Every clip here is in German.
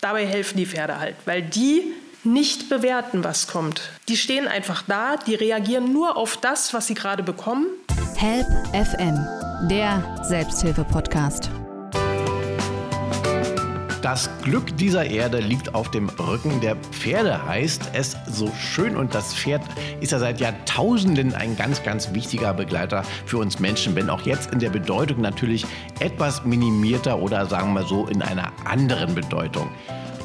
dabei helfen die Pferde halt, weil die nicht bewerten, was kommt. Die stehen einfach da, die reagieren nur auf das, was sie gerade bekommen. Help FM, der Selbsthilfe-Podcast. Das Glück dieser Erde liegt auf dem Rücken der Pferde, heißt es so schön. Und das Pferd ist ja seit Jahrtausenden ein ganz, ganz wichtiger Begleiter für uns Menschen, wenn auch jetzt in der Bedeutung natürlich etwas minimierter oder sagen wir so in einer anderen Bedeutung.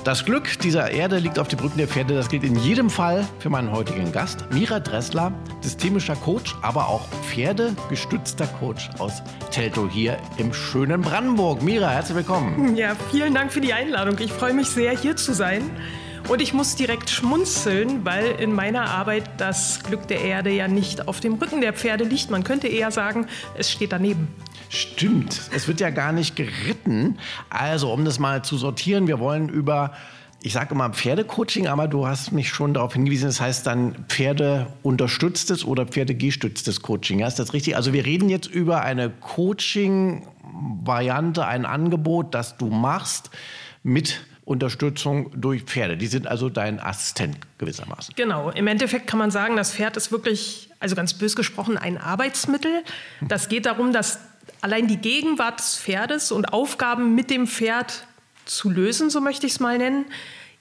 Das Glück dieser Erde liegt auf den Brücken der Pferde. Das gilt in jedem Fall für meinen heutigen Gast, Mira Dressler, systemischer Coach, aber auch pferdegestützter Coach aus Teltow hier im schönen Brandenburg. Mira, herzlich willkommen. Ja, vielen Dank für die Einladung. Ich freue mich sehr, hier zu sein. Und ich muss direkt schmunzeln, weil in meiner Arbeit das Glück der Erde ja nicht auf dem Rücken der Pferde liegt. Man könnte eher sagen, es steht daneben. Stimmt, es wird ja gar nicht geritten. Also, um das mal zu sortieren, wir wollen über, ich sage immer Pferdecoaching, aber du hast mich schon darauf hingewiesen, das heißt dann Pferdeunterstütztes oder Pferdegestütztes Coaching. Ist das richtig? Also wir reden jetzt über eine Coaching-Variante, ein Angebot, das du machst mit Unterstützung durch Pferde. Die sind also dein Assistent gewissermaßen. Genau. Im Endeffekt kann man sagen, das Pferd ist wirklich, also ganz bös gesprochen, ein Arbeitsmittel. Das geht darum, dass allein die Gegenwart des Pferdes und Aufgaben mit dem Pferd zu lösen, so möchte ich es mal nennen,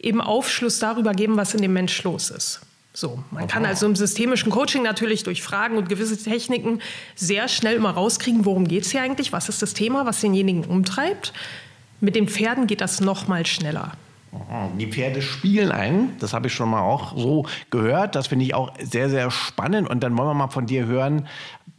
eben Aufschluss darüber geben, was in dem Mensch los ist. So, man kann also im systemischen Coaching natürlich durch Fragen und gewisse Techniken sehr schnell immer rauskriegen, worum geht es hier eigentlich, was ist das Thema, was denjenigen umtreibt. Mit den Pferden geht das noch mal schneller. Die Pferde spielen ein, das habe ich schon mal auch so gehört. Das finde ich auch sehr, sehr spannend. Und dann wollen wir mal von dir hören,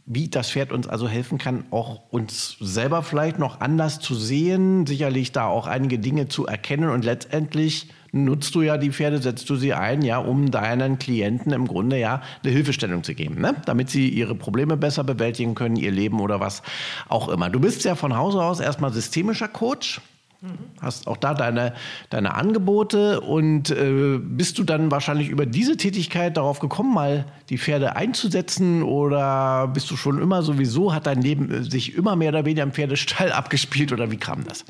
wie das Pferd uns also helfen kann, auch uns selber vielleicht noch anders zu sehen, sicherlich da auch einige Dinge zu erkennen und letztendlich nutzt du ja die Pferde, setzt du sie ein, ja, um deinen Klienten im Grunde ja eine Hilfestellung zu geben, ne? damit sie ihre Probleme besser bewältigen können, ihr Leben oder was auch immer. Du bist ja von Hause aus erstmal systemischer Coach. Hast auch da deine, deine Angebote und äh, bist du dann wahrscheinlich über diese Tätigkeit darauf gekommen, mal die Pferde einzusetzen oder bist du schon immer sowieso, hat dein Leben äh, sich immer mehr oder weniger im Pferdestall abgespielt oder wie kam das?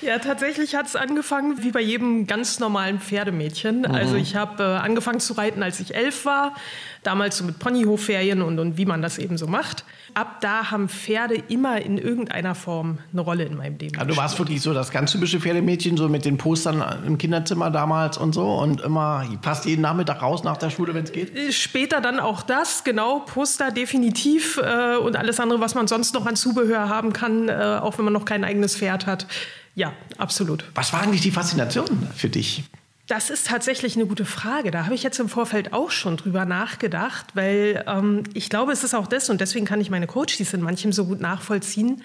Ja, tatsächlich hat es angefangen wie bei jedem ganz normalen Pferdemädchen. Mhm. Also ich habe äh, angefangen zu reiten, als ich elf war, damals so mit Ponyhofferien und, und wie man das eben so macht. Ab da haben Pferde immer in irgendeiner Form eine Rolle in meinem Leben. Ja, du warst wirklich so das ganz typische Pferdemädchen, so mit den Postern im Kinderzimmer damals und so und immer passt jeden Nachmittag raus nach der Schule, wenn es geht? Äh, später dann auch das, genau, Poster definitiv äh, und alles andere, was man sonst noch an Zubehör haben kann, äh, auch wenn man noch kein eigenes Pferd hat. Ja, absolut. Was war eigentlich die Faszination für dich? Das ist tatsächlich eine gute Frage. Da habe ich jetzt im Vorfeld auch schon drüber nachgedacht, weil ähm, ich glaube, es ist auch das, und deswegen kann ich meine Coaches in manchem so gut nachvollziehen,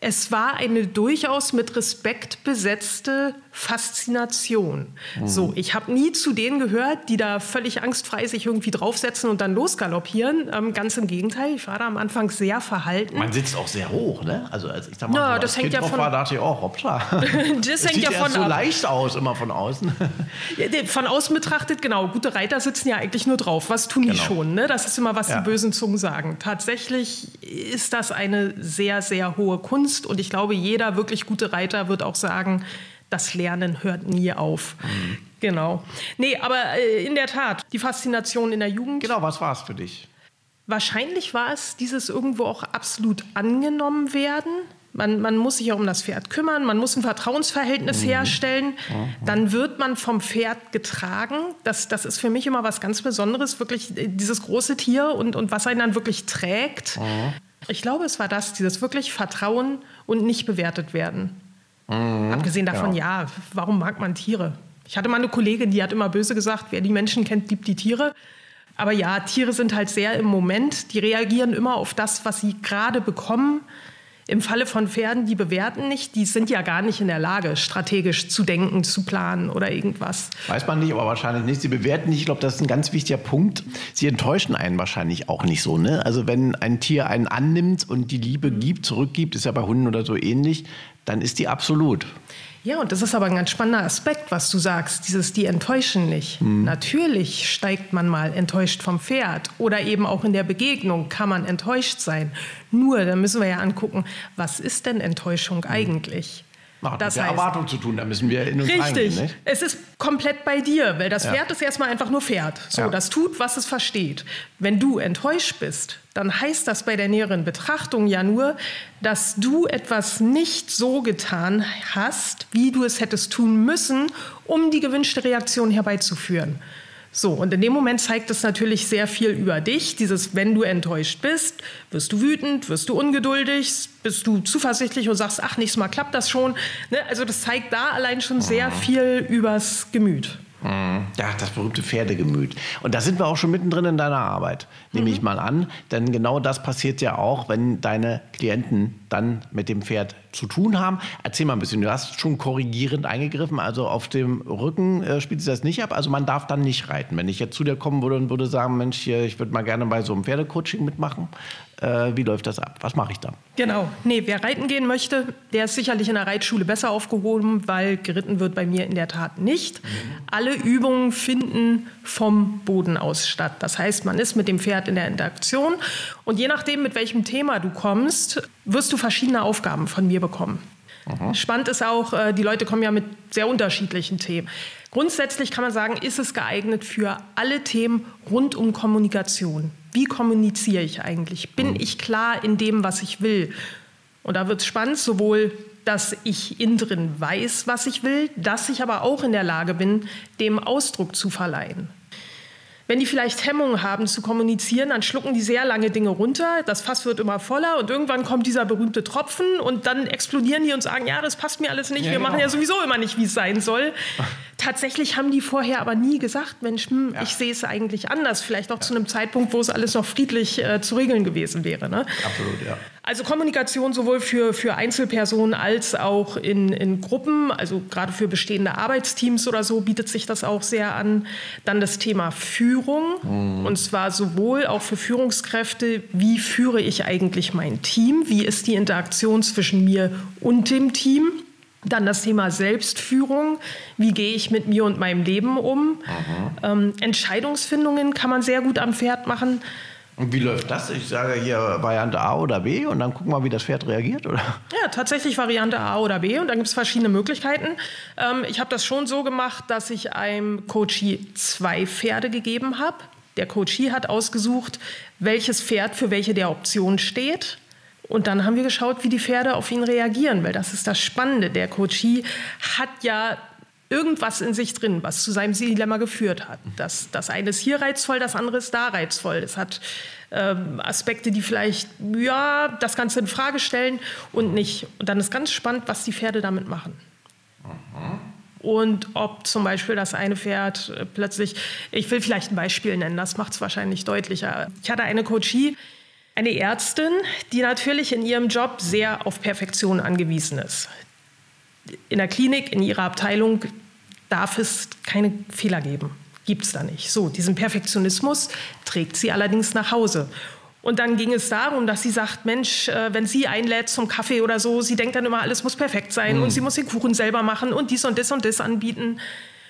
es war eine durchaus mit Respekt besetzte Faszination. Mhm. So, ich habe nie zu denen gehört, die da völlig angstfrei sich irgendwie draufsetzen und dann losgaloppieren. Ähm, ganz im Gegenteil, ich war da am Anfang sehr verhalten. Man sitzt auch sehr hoch, ne? Also als ich da mal ja, so das hängt kind ja von, war, dachte ich auch, oh, hoppla. das hängt ja von so ab. leicht aus, immer von außen. von außen betrachtet, genau. Gute Reiter sitzen ja eigentlich nur drauf. Was tun genau. die schon? Ne? Das ist immer, was ja. die bösen Zungen sagen. Tatsächlich ist das eine sehr, sehr hohe Kunst und ich glaube, jeder wirklich gute Reiter wird auch sagen, das Lernen hört nie auf. Mhm. Genau. Nee, aber äh, in der Tat, die Faszination in der Jugend. Genau, was war es für dich? Wahrscheinlich war es dieses irgendwo auch absolut angenommen werden. Man, man, muss sich ja um das Pferd kümmern, man muss ein Vertrauensverhältnis mhm. herstellen. Mhm. Dann wird man vom Pferd getragen. Das, das ist für mich immer was ganz Besonderes, wirklich äh, dieses große Tier und, und was einen dann wirklich trägt. Mhm. Ich glaube, es war das, dieses wirklich Vertrauen und nicht bewertet werden. Mhm, Abgesehen davon, ja. ja, warum mag man Tiere? Ich hatte mal eine Kollegin, die hat immer böse gesagt, wer die Menschen kennt, liebt die Tiere. Aber ja, Tiere sind halt sehr im Moment. Die reagieren immer auf das, was sie gerade bekommen. Im Falle von Pferden, die bewerten nicht, die sind ja gar nicht in der Lage, strategisch zu denken, zu planen oder irgendwas. Weiß man nicht, aber wahrscheinlich nicht. Sie bewerten nicht. Ich glaube, das ist ein ganz wichtiger Punkt. Sie enttäuschen einen wahrscheinlich auch nicht so. Ne? Also wenn ein Tier einen annimmt und die Liebe gibt, zurückgibt, ist ja bei Hunden oder so ähnlich, dann ist die absolut. Ja, und das ist aber ein ganz spannender Aspekt, was du sagst, dieses die enttäuschen nicht. Mhm. Natürlich steigt man mal enttäuscht vom Pferd oder eben auch in der Begegnung kann man enttäuscht sein. Nur, da müssen wir ja angucken, was ist denn Enttäuschung mhm. eigentlich? Hat das mit der heißt, Erwartung zu tun, da müssen wir in uns Richtig. reingehen. Nicht? Es ist komplett bei dir, weil das Ja. Pferd ist erstmal einfach nur Pferd. So, Ja. das tut, was es versteht. Wenn du enttäuscht bist, dann heißt das bei der näheren Betrachtung ja nur, dass du etwas nicht so getan hast, wie du es hättest tun müssen, um die gewünschte Reaktion herbeizuführen. So, und in dem Moment zeigt es natürlich sehr viel über dich. Dieses, wenn du enttäuscht bist, wirst du wütend, wirst du ungeduldig, bist du zuversichtlich und sagst, ach, nächstes Mal klappt das schon. Ne? Also das zeigt da allein schon sehr viel übers Gemüt. Ja, das berühmte Pferdegemüt. Und da sind wir auch schon mittendrin in deiner Arbeit, nehme ich mal an. Denn genau das passiert ja auch, wenn deine Klienten dann mit dem Pferd zu tun haben. Erzähl mal ein bisschen, du hast schon korrigierend eingegriffen, also auf dem Rücken äh, spielt sich das nicht ab. Also man darf dann nicht reiten. Wenn ich jetzt zu dir kommen würde und würde sagen, Mensch, hier, ich würde mal gerne bei so einem Pferdecoaching mitmachen, äh, wie läuft das ab? Was mache ich da? Genau. Nee, wer reiten gehen möchte, der ist sicherlich in der Reitschule besser aufgehoben, weil geritten wird bei mir in der Tat nicht. Alle Übungen finden vom Boden aus statt. Das heißt, man ist mit dem Pferd in der Interaktion und je nachdem, mit welchem Thema du kommst, wirst du verschiedene Aufgaben von mir bekommen. Spannend ist auch, äh, die Leute kommen ja mit sehr unterschiedlichen Themen. Grundsätzlich kann man sagen, ist es geeignet für alle Themen rund um Kommunikation. Wie kommuniziere ich eigentlich? Bin ich klar in dem, was ich will? Und da wird es spannend, sowohl, dass ich innen drin weiß, was ich will, dass ich aber auch in der Lage bin, dem Ausdruck zu verleihen. Wenn die vielleicht Hemmungen haben zu kommunizieren, dann schlucken die sehr lange Dinge runter. Das Fass wird immer voller und irgendwann kommt dieser berühmte Tropfen und dann explodieren die und sagen, ja, das passt mir alles nicht. Ja, Wir genau. machen ja sowieso immer nicht, wie es sein soll. Tatsächlich haben die vorher aber nie gesagt, Mensch, hm, ich sehe es eigentlich anders. Vielleicht auch zu einem Zeitpunkt, wo es alles noch friedlich äh, zu regeln gewesen wäre. Ne? Absolut, ja. Also Kommunikation sowohl für, für Einzelpersonen als auch in, in Gruppen, also gerade für bestehende Arbeitsteams oder so bietet sich das auch sehr an. Dann das Thema Führung und zwar sowohl auch für Führungskräfte, wie führe ich eigentlich mein Team, wie ist die Interaktion zwischen mir und dem Team. Dann das Thema Selbstführung. Wie gehe ich mit mir und meinem Leben um? Ähm, Entscheidungsfindungen kann man sehr gut am Pferd machen. Und wie läuft das? Ich sage hier Variante A oder B und dann gucken wir, wie das Pferd reagiert, oder? Ja, tatsächlich Variante A oder B und dann gibt es verschiedene Möglichkeiten. Ähm, ich habe das schon so gemacht, dass ich einem Coachie zwei Pferde gegeben habe. Der Coachie hat ausgesucht, welches Pferd für welche der Option steht. Und dann haben wir geschaut, wie die Pferde auf ihn reagieren, weil das ist das Spannende. Der Coachie hat ja irgendwas in sich drin, was zu seinem Dilemma geführt hat. Das, das eine ist hier reizvoll, das andere ist da reizvoll. Es hat ähm, Aspekte, die vielleicht ja das Ganze in Frage stellen und nicht. Und dann ist ganz spannend, was die Pferde damit machen. Und ob zum Beispiel das eine Pferd äh, plötzlich, ich will vielleicht ein Beispiel nennen, das macht es wahrscheinlich deutlicher. Ich hatte eine Coachie, eine Ärztin, die natürlich in ihrem Job sehr auf Perfektion angewiesen ist. In der Klinik, in ihrer Abteilung darf es keine Fehler geben. Gibt es da nicht. So, diesen Perfektionismus trägt sie allerdings nach Hause. Und dann ging es darum, dass sie sagt, Mensch, äh, wenn sie einlädt zum Kaffee oder so, sie denkt dann immer, alles muss perfekt sein und sie muss den Kuchen selber machen und dies und das und das anbieten.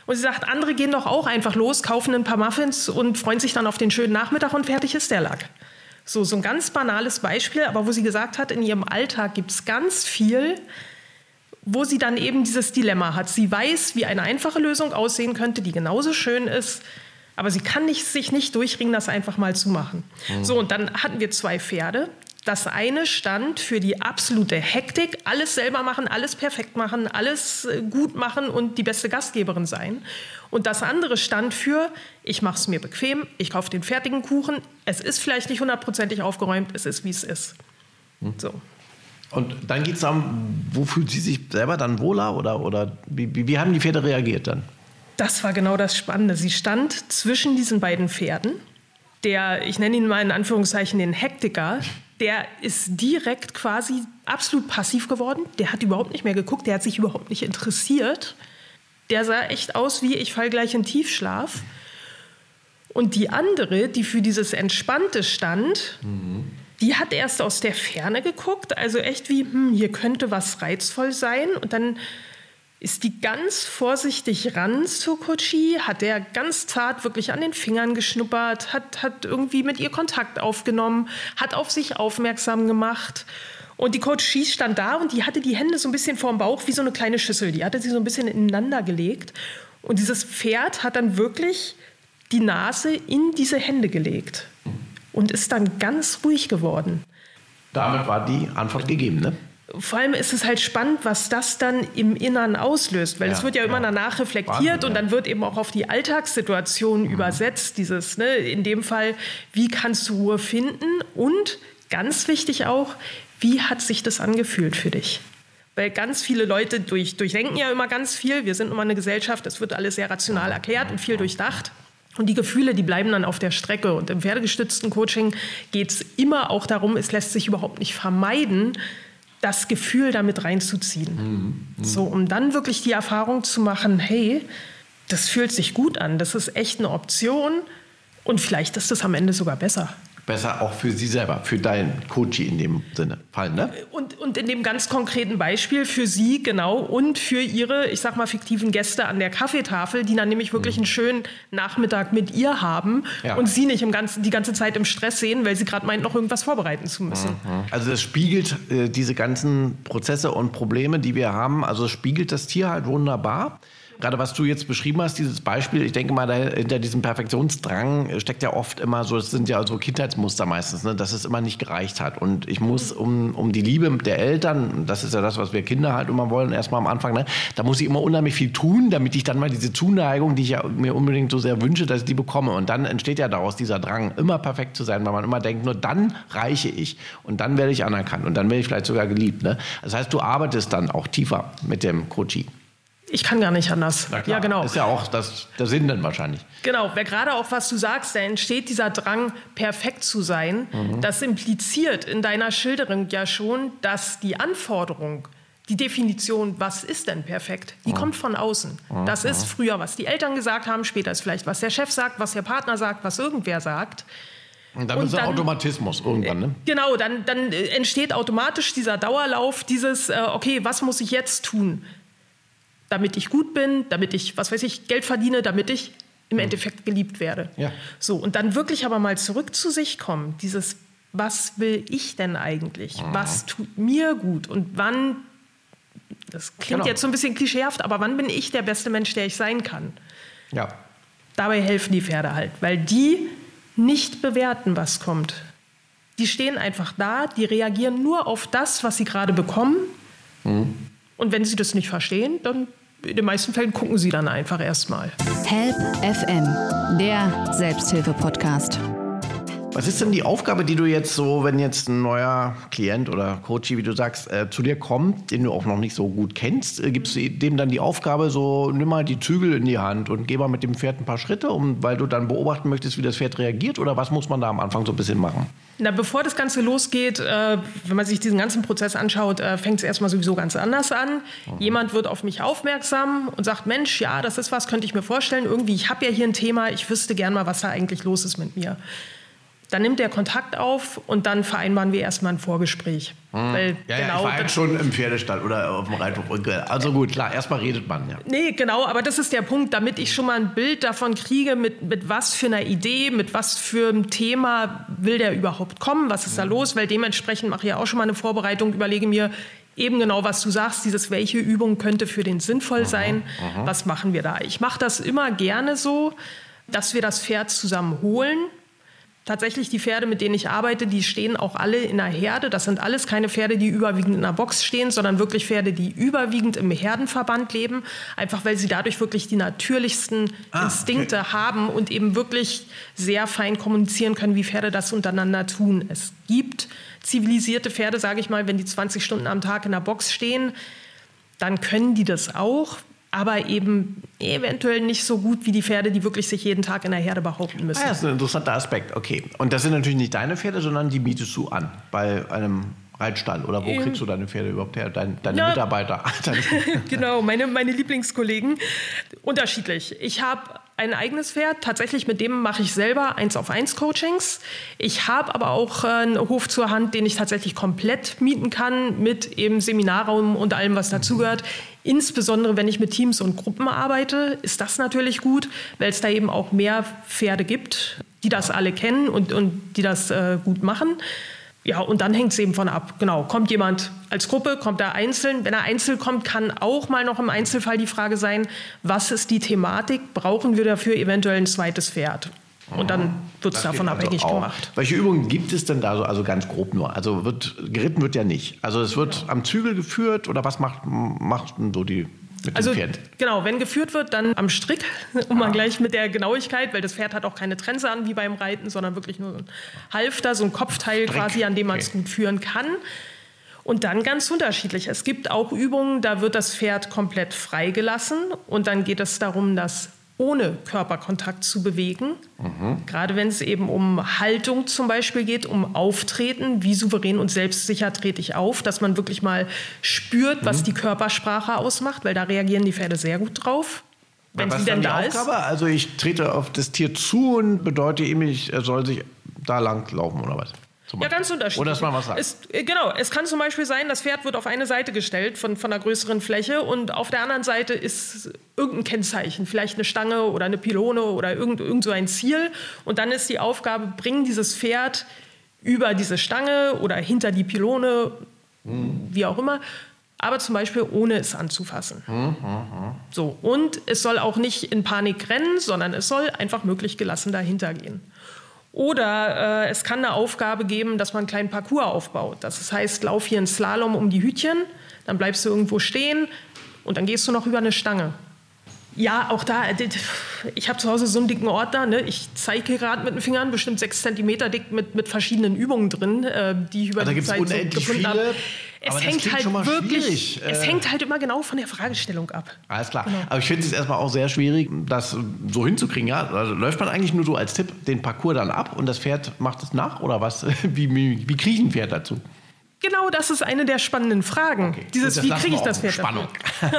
Und sie sagt, andere gehen doch auch einfach los, kaufen ein paar Muffins und freuen sich dann auf den schönen Nachmittag und fertig ist der Lack. So, so ein ganz banales Beispiel, aber wo sie gesagt hat, in ihrem Alltag gibt es ganz viel, wo sie dann eben dieses Dilemma hat. Sie weiß, wie eine einfache Lösung aussehen könnte, die genauso schön ist, aber sie kann nicht, sich nicht durchringen, das einfach mal zu machen. So, und dann hatten wir zwei Pferde. Das eine stand für die absolute Hektik, alles selber machen, alles perfekt machen, alles äh, gut machen und die beste Gastgeberin sein. Und das andere stand für, ich mache es mir bequem, ich kaufe den fertigen Kuchen, es ist vielleicht nicht hundertprozentig aufgeräumt, es ist, wie es ist. So. Und dann geht es darum, wo fühlt sie sich selber dann wohler oder, oder wie, wie, wie haben die Pferde reagiert dann? Das war genau das Spannende. Sie stand zwischen diesen beiden Pferden. Der, ich nenne ihn mal in Anführungszeichen den Hektiker, der ist direkt quasi absolut passiv geworden. Der hat überhaupt nicht mehr geguckt, der hat sich überhaupt nicht interessiert. Der sah echt aus wie, ich fall gleich in Tiefschlaf. Und die andere, die für dieses Entspannte stand, die hat erst aus der Ferne geguckt, also echt wie, hm, hier könnte was reizvoll sein. Und dann ist die ganz vorsichtig ran zu Kochi, hat der ganz zart wirklich an den Fingern geschnuppert, hat, hat irgendwie mit ihr Kontakt aufgenommen, hat auf sich aufmerksam gemacht. Und die Schieß stand da und die hatte die Hände so ein bisschen vorm Bauch wie so eine kleine Schüssel. Die hatte sie so ein bisschen ineinander gelegt. Und dieses Pferd hat dann wirklich die Nase in diese Hände gelegt und ist dann ganz ruhig geworden. Damit war die Antwort gegeben, ne? Vor allem ist es halt spannend, was das dann im Innern auslöst, weil ja, es wird ja, ja, immer danach reflektiert Wahnsinn, und dann wird eben auch auf die Alltagssituation mhm. übersetzt, dieses, ne, in dem Fall, wie kannst du Ruhe finden und ganz wichtig auch, wie hat sich das angefühlt für dich? Weil ganz viele Leute durch, durchdenken ja immer ganz viel. Wir sind immer eine Gesellschaft, es wird alles sehr rational erklärt und viel durchdacht. Und die Gefühle, die bleiben dann auf der Strecke. Und im pferdegestützten Coaching geht es immer auch darum, es lässt sich überhaupt nicht vermeiden, das Gefühl damit reinzuziehen. Mhm. Mhm. So, um dann wirklich die Erfahrung zu machen, hey, das fühlt sich gut an, das ist echt eine Option und vielleicht ist das am Ende sogar besser. Besser auch für sie selber, für deinen Coach in dem Sinne Fall, ne? Und, und in dem ganz konkreten Beispiel für sie, genau, und für ihre, ich sag mal, fiktiven Gäste an der Kaffeetafel, die dann nämlich wirklich mhm. einen schönen Nachmittag mit ihr haben ja. und sie nicht im ganzen, die ganze Zeit im Stress sehen, weil sie gerade meint, noch irgendwas vorbereiten zu müssen. Mhm. Also das spiegelt äh, diese ganzen Prozesse und Probleme, die wir haben, also spiegelt das Tier halt wunderbar gerade was du jetzt beschrieben hast, dieses Beispiel, ich denke mal, hinter diesem Perfektionsdrang steckt ja oft immer so, es sind ja so Kindheitsmuster meistens, ne, dass es immer nicht gereicht hat. Und ich muss um, um die Liebe der Eltern, das ist ja das, was wir Kinder halt immer wollen, erstmal am Anfang, ne, da muss ich immer unheimlich viel tun, damit ich dann mal diese Zuneigung, die ich ja mir unbedingt so sehr wünsche, dass ich die bekomme. Und dann entsteht ja daraus dieser Drang, immer perfekt zu sein, weil man immer denkt, nur dann reiche ich und dann werde ich anerkannt und dann werde ich vielleicht sogar geliebt. Ne? Das heißt, du arbeitest dann auch tiefer mit dem Coachie. Ich kann gar nicht anders. Ja, genau. Ist ja auch das, der Sinn dann wahrscheinlich. Genau, wer gerade auch was du sagst, da entsteht dieser Drang, perfekt zu sein. Mhm. Das impliziert in deiner Schilderung ja schon, dass die Anforderung, die Definition, was ist denn perfekt, die mhm. kommt von außen. Mhm. Das ist früher, was die Eltern gesagt haben, später ist vielleicht, was der Chef sagt, was der Partner sagt, was irgendwer sagt. Und dann ist der Automatismus irgendwann, ne? Genau, dann, dann entsteht automatisch dieser Dauerlauf, dieses, äh, okay, was muss ich jetzt tun? Damit ich gut bin, damit ich, was weiß ich, Geld verdiene, damit ich im. Endeffekt geliebt werde. Ja. So, und dann wirklich aber mal zurück zu sich kommen, dieses, was will ich denn eigentlich? Mhm. Was tut mir gut? Und wann, das klingt genau. jetzt so ein bisschen klischeehaft, aber wann bin ich der beste Mensch, der ich sein kann? Ja. Dabei helfen die Pferde halt, weil die nicht bewerten, was kommt. Die stehen einfach da, die reagieren nur auf das, was sie gerade bekommen. Mhm. Und wenn sie das nicht verstehen, dann in den meisten Fällen gucken sie dann einfach erstmal. Help FM, der Selbsthilfe-Podcast. Was ist denn die Aufgabe, die du jetzt so, wenn jetzt ein neuer Klient oder Coach, wie du sagst, äh, zu dir kommt, den du auch noch nicht so gut kennst, äh, gibst du dem dann die Aufgabe, so nimm mal die Zügel in die Hand und geh mal mit dem Pferd ein paar Schritte, um, weil du dann beobachten möchtest, wie das Pferd reagiert? Oder was muss man da am Anfang so ein bisschen machen? Na, bevor das Ganze losgeht, äh, wenn man sich diesen ganzen Prozess anschaut, äh, fängt es erstmal sowieso ganz anders an. Mhm. Jemand wird auf mich aufmerksam und sagt, Mensch, ja, das ist was, könnte ich mir vorstellen. Irgendwie, ich habe ja hier ein Thema, ich wüsste gern mal, was da eigentlich los ist mit mir. Dann nimmt er Kontakt auf und dann vereinbaren wir erstmal ein Vorgespräch. Hm. Weil, ja, ja, genau, ich war halt schon im Pferdestall oder auf dem Reithof. Also gut, klar, erstmal redet man. Ja. Nee, genau, aber das ist der Punkt, damit ich schon mal ein Bild davon kriege, mit, mit was für einer Idee, mit was für einem Thema will der überhaupt kommen, was ist da hm. los, weil dementsprechend mache ich ja auch schon mal eine Vorbereitung, überlege mir, eben genau, was du sagst, dieses welche Übung könnte für den sinnvoll sein, aha, aha. was machen wir da. Ich mache das immer gerne so, dass wir das Pferd zusammen holen Tatsächlich die Pferde, mit denen ich arbeite, die stehen auch alle in einer Herde. Das sind alles keine Pferde, die überwiegend in einer Box stehen, sondern wirklich Pferde, die überwiegend im Herdenverband leben, einfach weil sie dadurch wirklich die natürlichsten ah, Instinkte okay. haben und eben wirklich sehr fein kommunizieren können, wie Pferde das untereinander tun. Es gibt zivilisierte Pferde, sage ich mal, wenn die 20 Stunden am Tag in der Box stehen, dann können die das auch aber eben eventuell nicht so gut wie die Pferde, die wirklich sich jeden Tag in der Herde behaupten müssen. Ah, das ist ein interessanter Aspekt, okay. Und das sind natürlich nicht deine Pferde, sondern die mietest du an bei einem Reitstall oder wo ähm, kriegst du deine Pferde überhaupt her, deine, deine ja, Mitarbeiter? genau, meine, meine Lieblingskollegen. Unterschiedlich. Ich habe ein eigenes Pferd. Tatsächlich mit dem mache ich selber eins auf eins Coachings. Ich habe aber auch äh, einen Hof zur Hand, den ich tatsächlich komplett mieten kann mit eben Seminarraum und allem, was dazugehört. Insbesondere wenn ich mit Teams und Gruppen arbeite, ist das natürlich gut, weil es da eben auch mehr Pferde gibt, die das alle kennen und, und die das äh, gut machen. Ja, und dann hängt es eben von ab. Genau, kommt jemand als Gruppe, kommt er einzeln. Wenn er einzeln kommt, kann auch mal noch im Einzelfall die Frage sein, was ist die Thematik? Brauchen wir dafür eventuell ein zweites Pferd? Und dann wird es davon also abhängig auch. gemacht. Welche Übungen gibt es denn da so, also ganz grob nur? Also wird, geritten wird ja nicht. Also es wird am Zügel geführt oder was macht, macht denn so die Also genau, wenn geführt wird, dann am Strick, um mal gleich mit der Genauigkeit, weil das Pferd hat auch keine Trense an wie beim Reiten, sondern wirklich nur so ein Halfter, so ein Kopfteil Strick, quasi, an dem man es okay. gut führen kann. Und dann ganz unterschiedlich. Es gibt auch Übungen, da wird das Pferd komplett freigelassen und dann geht es darum, das ohne Körperkontakt zu bewegen. Gerade wenn es eben um Haltung zum Beispiel geht, um Auftreten, wie souverän und selbstsicher trete ich auf, dass man wirklich mal spürt, was die Körpersprache ausmacht, weil da reagieren die Pferde sehr gut drauf. Wenn was sie ist dann denn da ist. Aufgabe? Also ich trete auf das Tier zu und bedeutet ihm, ich er soll sich da lang laufen oder was? Ja, ganz unterschiedlich. Oder dass man was sagt. Es, äh, genau, es kann zum Beispiel sein, das Pferd wird auf eine Seite gestellt von, von einer größeren Fläche und auf der anderen Seite ist irgendein Kennzeichen, vielleicht eine Stange oder eine Pylone oder irgend, irgend so ein Ziel. Und dann ist die Aufgabe, bring dieses Pferd über diese Stange oder hinter die Pylone, wie auch immer, aber zum Beispiel ohne es anzufassen. So, und es soll auch nicht in Panik rennen, sondern es soll einfach möglichst gelassen dahinter gehen. Oder äh, es kann eine Aufgabe geben, dass man einen kleinen Parcours aufbaut. Das heißt, lauf hier einen Slalom um die Hütchen, dann bleibst du irgendwo stehen und dann gehst du noch über eine Stange. Ja, auch da, ich habe zu Hause so einen dicken Ordner. Ne? Ich zeige gerade mit den Fingern bestimmt sechs Zentimeter dick mit, mit verschiedenen Übungen drin, äh, die ich über Also da die Zeit so unendlich gefunden habe. Es hängt halt wirklich, schwierig. es Äh, hängt halt immer genau von der Fragestellung ab. Alles klar. Genau. Aber ich finde es erstmal auch sehr schwierig, das so hinzukriegen. Ja? Also läuft man eigentlich nur so als Tipp den Parcours dann ab und das Pferd macht es nach oder was? Wie, wie, wie kriege ich ein Pferd dazu? Genau, das ist eine der spannenden Fragen. Okay. Dieses, Gut, wie kriege ich das. Pferd Spannung.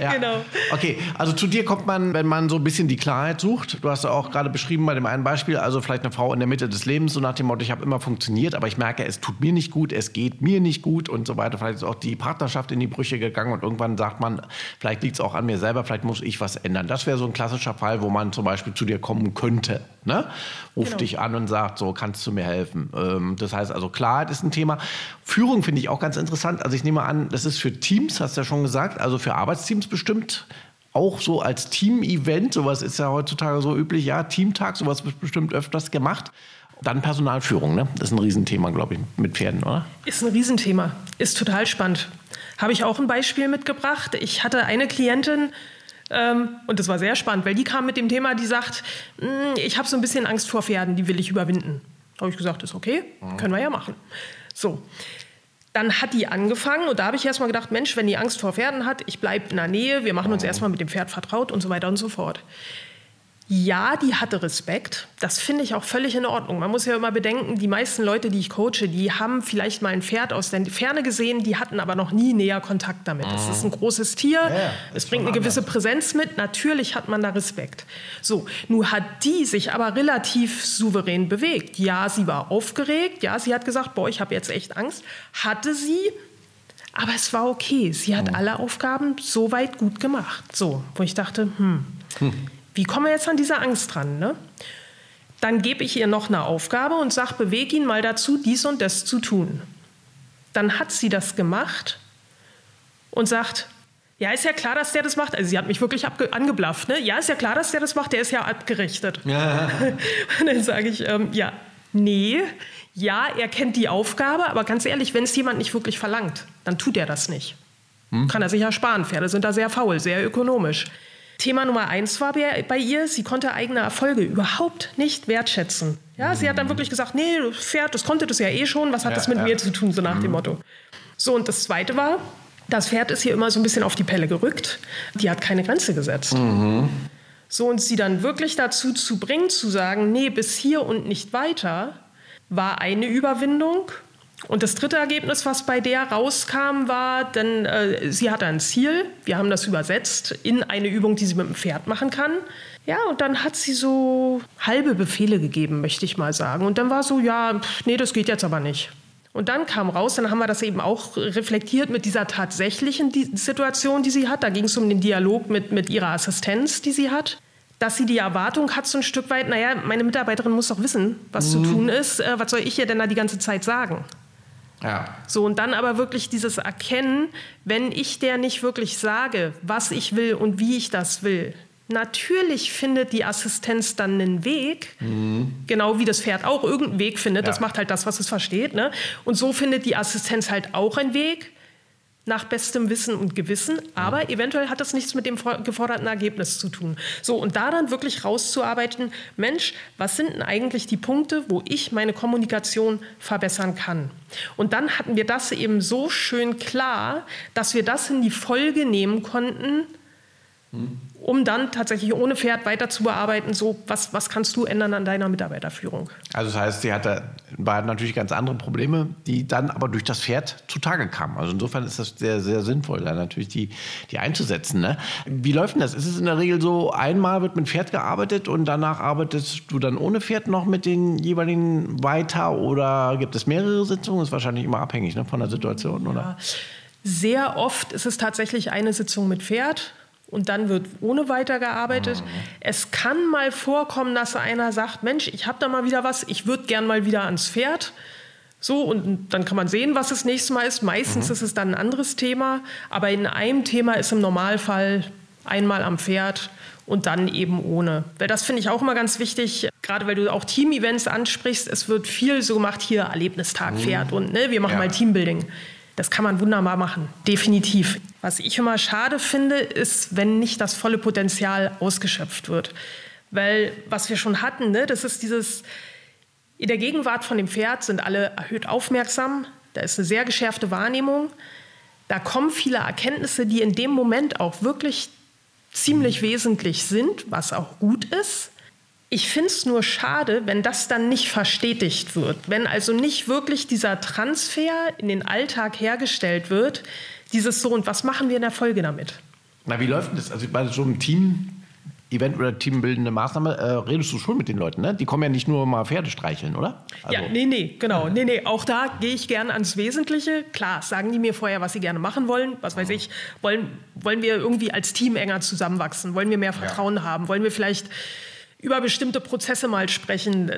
Ja. Genau. Okay, also zu dir kommt man, wenn man so ein bisschen die Klarheit sucht. Du hast ja auch gerade beschrieben bei dem einen Beispiel, also vielleicht eine Frau in der Mitte des Lebens, so nach dem Motto, ich habe immer funktioniert, aber ich merke, es tut mir nicht gut, es geht mir nicht gut und so weiter. Vielleicht ist auch die Partnerschaft in die Brüche gegangen und irgendwann sagt man, vielleicht liegt es auch an mir selber, vielleicht muss ich was ändern. Das wäre so ein klassischer Fall, wo man zum Beispiel zu dir kommen könnte. Ne? Ruft Genau. dich an und sagt, so kannst du mir helfen. Ähm, das heißt also, Klarheit ist ein Thema. Führung finde ich auch ganz interessant. Also ich nehme an, das ist für Teams, hast du ja schon gesagt, also für Arbeitsteams bestimmt. Auch so als Team-Event, sowas ist ja heutzutage so üblich, ja, Teamtag, sowas wird bestimmt öfters gemacht. Dann Personalführung, ne? Das ist ein Riesenthema, glaube ich, mit Pferden, oder? Ist ein Riesenthema. Ist total spannend. Habe ich auch ein Beispiel mitgebracht. Ich hatte eine Klientin, ähm, und das war sehr spannend, weil die kam mit dem Thema, die sagt, "Mm, ich habe so ein bisschen Angst vor Pferden, die will ich überwinden. Habe ich gesagt, ist okay, können wir ja machen. So. Dann hat die angefangen und da habe ich erst mal gedacht, Mensch, wenn die Angst vor Pferden hat, ich bleibe in der Nähe, wir machen uns erstmal mit dem Pferd vertraut und so weiter und so fort. Ja, die hatte Respekt. Das finde ich auch völlig in Ordnung. Man muss ja immer bedenken, die meisten Leute, die ich coache, die haben vielleicht mal ein Pferd aus der Ferne gesehen, die hatten aber noch nie näher Kontakt damit. Es ist ein großes Tier, ja, es bringt eine gewisse Präsenz mit. Natürlich hat man da Respekt. So, nun hat die sich aber relativ souverän bewegt. Ja, sie war aufgeregt. Ja, sie hat gesagt, boah, ich habe jetzt echt Angst. Hatte sie, aber es war okay. Sie hat alle Aufgaben soweit gut gemacht. So, wo ich dachte, hm, wie kommen wir jetzt an diese Angst dran? Ne? Dann gebe ich ihr noch eine Aufgabe und sage, bewege ihn mal dazu, dies und das zu tun. Dann hat sie das gemacht und sagt, ja, ist ja klar, dass der das macht. Also sie hat mich wirklich angeblafft. Ne? Ja, ist ja klar, dass der das macht, der ist ja abgerichtet. und dann sage ich, ähm, ja, nee, ja, er kennt die Aufgabe, aber ganz ehrlich, wenn es jemand nicht wirklich verlangt, dann tut er das nicht. Kann er sich ja sparen. Pferde sind da sehr faul, sehr ökonomisch. Thema Nummer eins war bei ihr, sie konnte eigene Erfolge überhaupt nicht wertschätzen. Ja, sie hat dann wirklich gesagt, nee, das Pferd, das konnte das ja eh schon, was hat Ja, das mit ja. mir zu tun, so nach dem Motto. So, und das zweite war, das Pferd ist hier immer so ein bisschen auf die Pelle gerückt. Die hat keine Grenze gesetzt. So, und sie dann wirklich dazu zu bringen, zu sagen, nee, bis hier und nicht weiter, war eine Überwindung. Und das dritte Ergebnis, was bei der rauskam, war, denn äh, sie hatte ein Ziel. Wir haben das übersetzt in eine Übung, die sie mit dem Pferd machen kann. Ja, und dann hat sie so halbe Befehle gegeben, möchte ich mal sagen. Und dann war so, ja, pff, nee, das geht jetzt aber nicht. Und dann kam raus, dann haben wir das eben auch reflektiert mit dieser tatsächlichen Situation, die sie hat. Da ging es um den Dialog mit, mit ihrer Assistenz, die sie hat. dass sie die Erwartung hat, so ein Stück weit, naja, meine Mitarbeiterin muss doch wissen, was mhm. zu tun ist. Äh, was soll ich ihr denn da die ganze Zeit sagen? Ja. So, und dann aber wirklich dieses Erkennen, wenn ich der nicht wirklich sage, was ich will und wie ich das will, Natürlich findet die Assistenz dann einen Weg, mhm. genau wie das Pferd auch irgendeinen Weg findet. Ja. Das macht halt das, was es versteht. Ne? Und so findet die Assistenz halt auch einen Weg nach bestem Wissen und Gewissen, aber eventuell hat das nichts mit dem geforderten Ergebnis zu tun. So, und da dann wirklich rauszuarbeiten, Mensch, was sind denn eigentlich die Punkte, wo ich meine Kommunikation verbessern kann? Und dann hatten wir das eben so schön klar, dass wir das in die Folge nehmen konnten, mhm um dann tatsächlich ohne Pferd weiter zu bearbeiten, so was, was kannst du ändern an deiner Mitarbeiterführung. Also das heißt, sie hatte war natürlich ganz andere Probleme, die dann aber durch das Pferd zutage kamen. Also insofern ist das sehr, sehr sinnvoll, da natürlich die, die einzusetzen. Ne? Wie läuft denn das? Ist es in der Regel so, einmal wird mit Pferd gearbeitet und danach arbeitest du dann ohne Pferd noch mit den jeweiligen weiter oder gibt es mehrere Sitzungen? Das ist wahrscheinlich immer abhängig ne, von der Situation, oder? Ja. Sehr oft ist es tatsächlich eine Sitzung mit Pferd und dann wird ohne weitergearbeitet. Mhm. Es kann mal vorkommen, dass einer sagt, Mensch, ich habe da mal wieder was, ich würde gern mal wieder ans Pferd. So, und dann kann man sehen, was das nächste Mal ist. Meistens mhm. ist es dann ein anderes Thema, aber in einem Thema ist im Normalfall einmal am Pferd und dann eben ohne. Weil das finde ich auch immer ganz wichtig, gerade weil du auch Team-Events ansprichst. Es wird viel so gemacht, hier Erlebnistag, mhm. Pferd und ne, wir machen ja. mal Teambuilding. Das kann man wunderbar machen, definitiv. Was ich immer schade finde, ist, wenn nicht das volle Potenzial ausgeschöpft wird. Weil was wir schon hatten, ne, das ist dieses, in der Gegenwart von dem Pferd sind alle erhöht aufmerksam, da ist eine sehr geschärfte Wahrnehmung, da kommen viele Erkenntnisse, die in dem Moment auch wirklich ziemlich wesentlich sind, was auch gut ist. Ich finde es nur schade, wenn das dann nicht verstetigt wird, wenn also nicht wirklich dieser Transfer in den Alltag hergestellt wird, dieses so und was machen wir in der Folge damit? Na, wie läuft denn das? Also bei so einem Team, Event oder teambildende Maßnahme, äh, redest du schon mit den Leuten, ne? Die kommen ja nicht nur mal Pferde streicheln, oder? Also. Ja, nee, nee, genau. Nee, nee, auch da gehe ich gerne ans Wesentliche. Klar, sagen die mir vorher, was sie gerne machen wollen. Was weiß ich, wollen, wollen wir irgendwie als Team enger zusammenwachsen? Wollen wir mehr Vertrauen ja. haben? Wollen wir vielleicht über bestimmte Prozesse mal sprechen,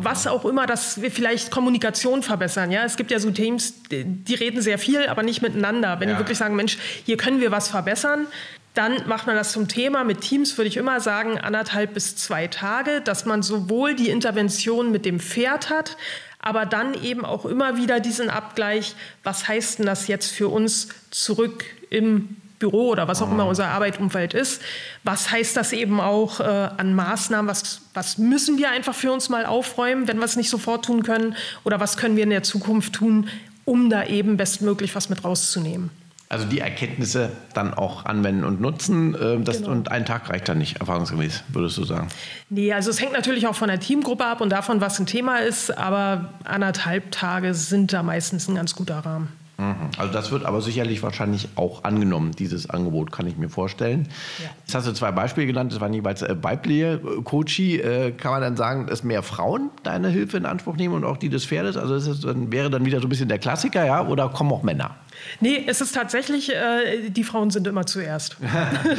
was auch immer, dass wir vielleicht Kommunikation verbessern. Ja, es gibt ja so Teams, die reden sehr viel, aber nicht miteinander. Wenn ja. die wirklich sagen, Mensch, hier können wir was verbessern, dann macht man das zum Thema. Mit Teams würde ich immer sagen, anderthalb bis zwei Tage, dass man sowohl die Intervention mit dem Pferd hat, aber dann eben auch immer wieder diesen Abgleich, was heißt denn das jetzt für uns zurück im Büro oder was auch immer unser Arbeitsumfeld ist. Was heißt das eben auch äh, an Maßnahmen? Was, was müssen wir einfach für uns mal aufräumen, wenn wir es nicht sofort tun können? Oder was können wir in der Zukunft tun, um da eben bestmöglich was mit rauszunehmen? Also die Erkenntnisse dann auch anwenden und nutzen. Äh, das, genau. Und ein Tag reicht dann nicht, erfahrungsgemäß, würdest du sagen? Nee, also es hängt natürlich auch von der Teamgruppe ab und davon, was ein Thema ist. Aber anderthalb Tage sind da meistens ein ganz guter Rahmen. Mhm. Also das wird aber sicherlich wahrscheinlich auch angenommen, dieses Angebot, kann ich mir vorstellen. Ja. Jetzt hast du zwei Beispiele genannt, das waren jeweils äh, weibliche äh, Coachie. Äh, kann man dann sagen, dass mehr Frauen deine Hilfe in Anspruch nehmen und auch die des Pferdes? Also das dann, wäre dann wieder so ein bisschen der Klassiker, ja? Oder kommen auch Männer? Nee, es ist tatsächlich, äh, die Frauen sind immer zuerst.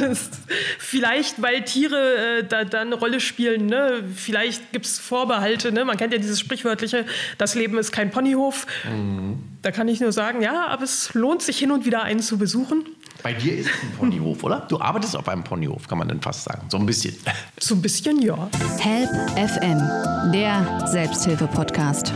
Vielleicht, weil Tiere äh, da, da, eine Rolle spielen. Ne? Vielleicht gibt es Vorbehalte. Ne? Man kennt ja dieses sprichwörtliche, das Leben ist kein Ponyhof. Mhm. Da kann ich nur sagen, ja, aber es lohnt sich hin und wieder einen zu besuchen. Bei dir ist es ein Ponyhof, oder? Du arbeitest auf einem Ponyhof, kann man denn fast sagen. So ein bisschen. So ein bisschen, ja. Help FM, der Selbsthilfe-Podcast.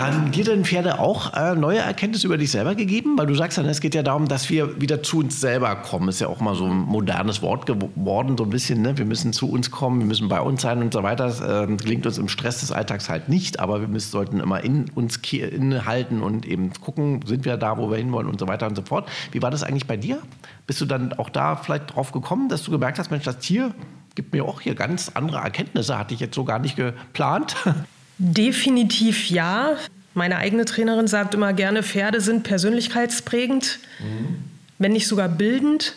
Haben dir denn Pferde auch äh, neue Erkenntnisse über dich selber gegeben? Weil du sagst dann, es geht ja darum, dass wir wieder zu uns selber kommen. Ist ja auch mal so ein modernes Wort geworden, so ein bisschen. Ne? Wir müssen zu uns kommen, wir müssen bei uns sein und so weiter. Das äh, gelingt uns im Stress des Alltags halt nicht, aber wir müssen, sollten immer in uns innehalten und eben gucken, sind wir da, wo wir hinwollen und so weiter und so fort. Wie war das eigentlich bei dir? Bist du dann auch da vielleicht drauf gekommen, dass du gemerkt hast, Mensch, das Tier gibt mir auch hier ganz andere Erkenntnisse, hatte ich jetzt so gar nicht geplant? Definitiv ja. Meine eigene Trainerin sagt immer gerne, Pferde sind persönlichkeitsprägend, mhm. wenn nicht sogar bildend.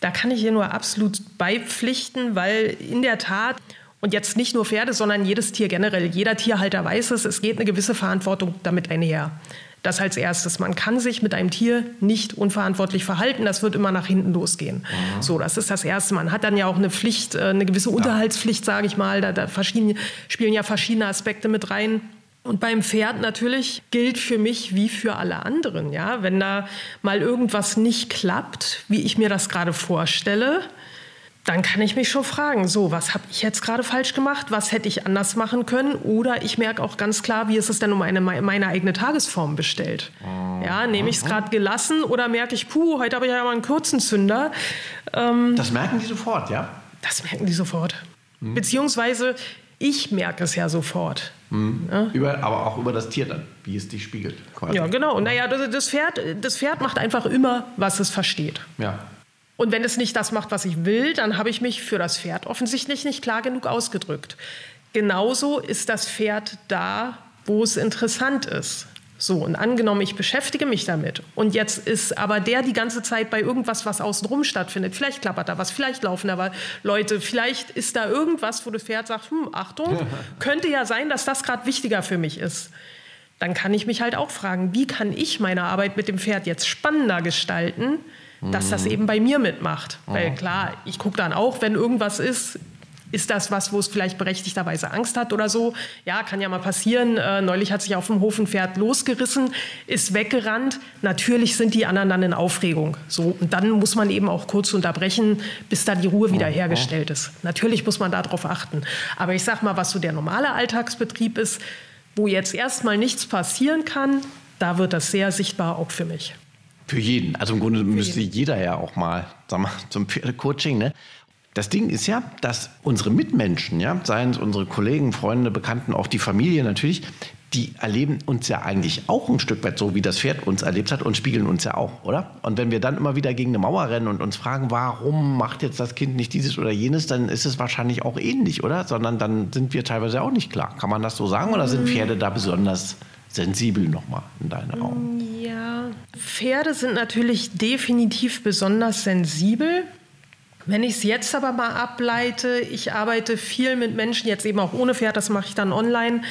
Da kann ich ihr nur absolut beipflichten, weil in der Tat, und jetzt nicht nur Pferde, sondern jedes Tier generell, jeder Tierhalter weiß es, es geht eine gewisse Verantwortung damit einher. Das als erstes. Man kann sich mit einem Tier nicht unverantwortlich verhalten. Das wird immer nach hinten losgehen. Mhm. So, das ist das Erste. Man hat dann ja auch eine Pflicht, äh, eine gewisse Unterhaltspflicht, sage ich mal. Da, da spielen ja verschiedene Aspekte mit rein. Und beim Pferd natürlich gilt für mich wie für alle anderen. Ja? Wenn da mal irgendwas nicht klappt, wie ich mir das gerade vorstelle, dann kann ich mich schon fragen, so, was habe ich jetzt gerade falsch gemacht? Was hätte ich anders machen können? Oder ich merke auch ganz klar, wie ist es denn um eine, meine eigene Tagesform bestellt? Ja, nehme ich es gerade gelassen oder merke ich, puh, heute habe ich ja mal einen kurzen Zünder? Ähm, das merken die sofort, ja? Das merken die sofort. Mhm. Beziehungsweise ich merke es ja sofort. Mhm. Ja? Über, aber auch über das Tier dann, wie es dich spiegelt. Quasi. Ja, genau. Naja, das Pferd, das Pferd macht einfach immer, was es versteht. Ja. Und wenn es nicht das macht, was ich will, dann habe ich mich für das Pferd offensichtlich nicht klar genug ausgedrückt. Genauso ist das Pferd da, wo es interessant ist. So, und angenommen, ich beschäftige mich damit und jetzt ist aber der die ganze Zeit bei irgendwas, was außenrum stattfindet. Vielleicht klappert da was, vielleicht laufen da Leute, vielleicht ist da irgendwas, wo das Pferd sagt, hm, Achtung, könnte ja sein, dass das gerade wichtiger für mich ist. Dann kann ich mich halt auch fragen, wie kann ich meine Arbeit mit dem Pferd jetzt spannender gestalten, dass das eben bei mir mitmacht. Weil klar, ich gucke dann auch, wenn irgendwas ist, ist das was, wo es vielleicht berechtigterweise Angst hat oder so? Ja, kann ja mal passieren. Äh, neulich hat sich auf dem Hof ein Pferd losgerissen, ist weggerannt. Natürlich sind die anderen dann in Aufregung. So, und dann muss man eben auch kurz unterbrechen, bis da die Ruhe wieder hergestellt ist. Natürlich muss man darauf achten. Aber ich sag mal, was so der normale Alltagsbetrieb ist, wo jetzt erstmal nichts passieren kann, da wird das sehr sichtbar auch für mich. Für jeden. Also im Grunde Für müsste jeden. jeder ja auch mal, sag mal zum Pferdecoaching, ne? Das Ding ist ja, dass unsere Mitmenschen, ja, seien es unsere Kollegen, Freunde, Bekannten, auch die Familie natürlich, die erleben uns ja eigentlich auch ein Stück weit so, wie das Pferd uns erlebt hat und spiegeln uns ja auch, oder? Und wenn wir dann immer wieder gegen eine Mauer rennen und uns fragen, warum macht jetzt das Kind nicht dieses oder jenes, dann ist es wahrscheinlich auch ähnlich, oder? Sondern dann sind wir teilweise auch nicht klar. Kann man das so sagen oder sind Pferde da besonders sensibel nochmal in deinen Augen? Ja, Pferde sind natürlich definitiv besonders sensibel. Wenn ich es jetzt aber mal ableite, ich arbeite viel mit Menschen, jetzt eben auch ohne Pferd, das mache ich dann online,